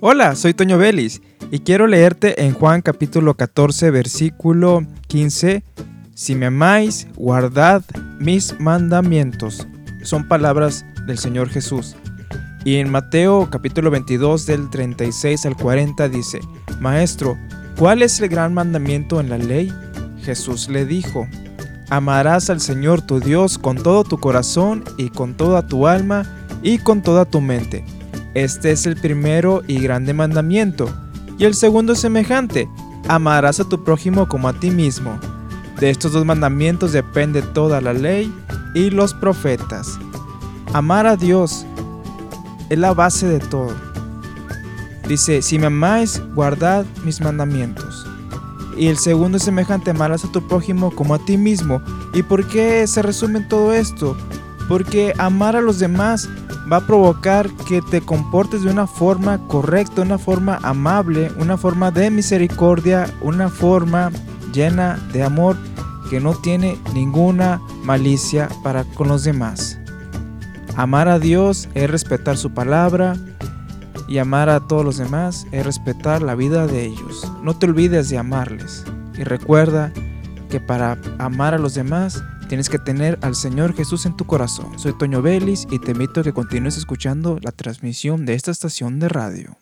Hola, soy Toño Vélez y quiero leerte en Juan capítulo 14 versículo 15. Si me amáis, guardad mis mandamientos. Son palabras del Señor Jesús. Y en Mateo capítulo 22 del 36 al 40 dice, Maestro, ¿cuál es el gran mandamiento en la ley? Jesús le dijo, Amarás al Señor tu Dios con todo tu corazón y con toda tu alma y con toda tu mente este es el primero y grande mandamiento. Y el segundo semejante, amarás a tu prójimo como a ti mismo. De estos dos mandamientos depende toda la ley y los profetas. Amar a Dios es la base de todo. Dice, si me amáis, guardad mis mandamientos. Y el segundo semejante, amarás a tu prójimo como a ti mismo. ¿Y por qué se resume en todo esto? Porque amar a los demás va a provocar que te comportes de una forma correcta, una forma amable, una forma de misericordia, una forma llena de amor que no tiene ninguna malicia para con los demás. Amar a Dios es respetar su palabra y amar a todos los demás es respetar la vida de ellos. No te olvides de amarles y recuerda que para amar a los demás Tienes que tener al Señor Jesús en tu corazón. Soy Toño Vélez y te invito a que continúes escuchando la transmisión de esta estación de radio.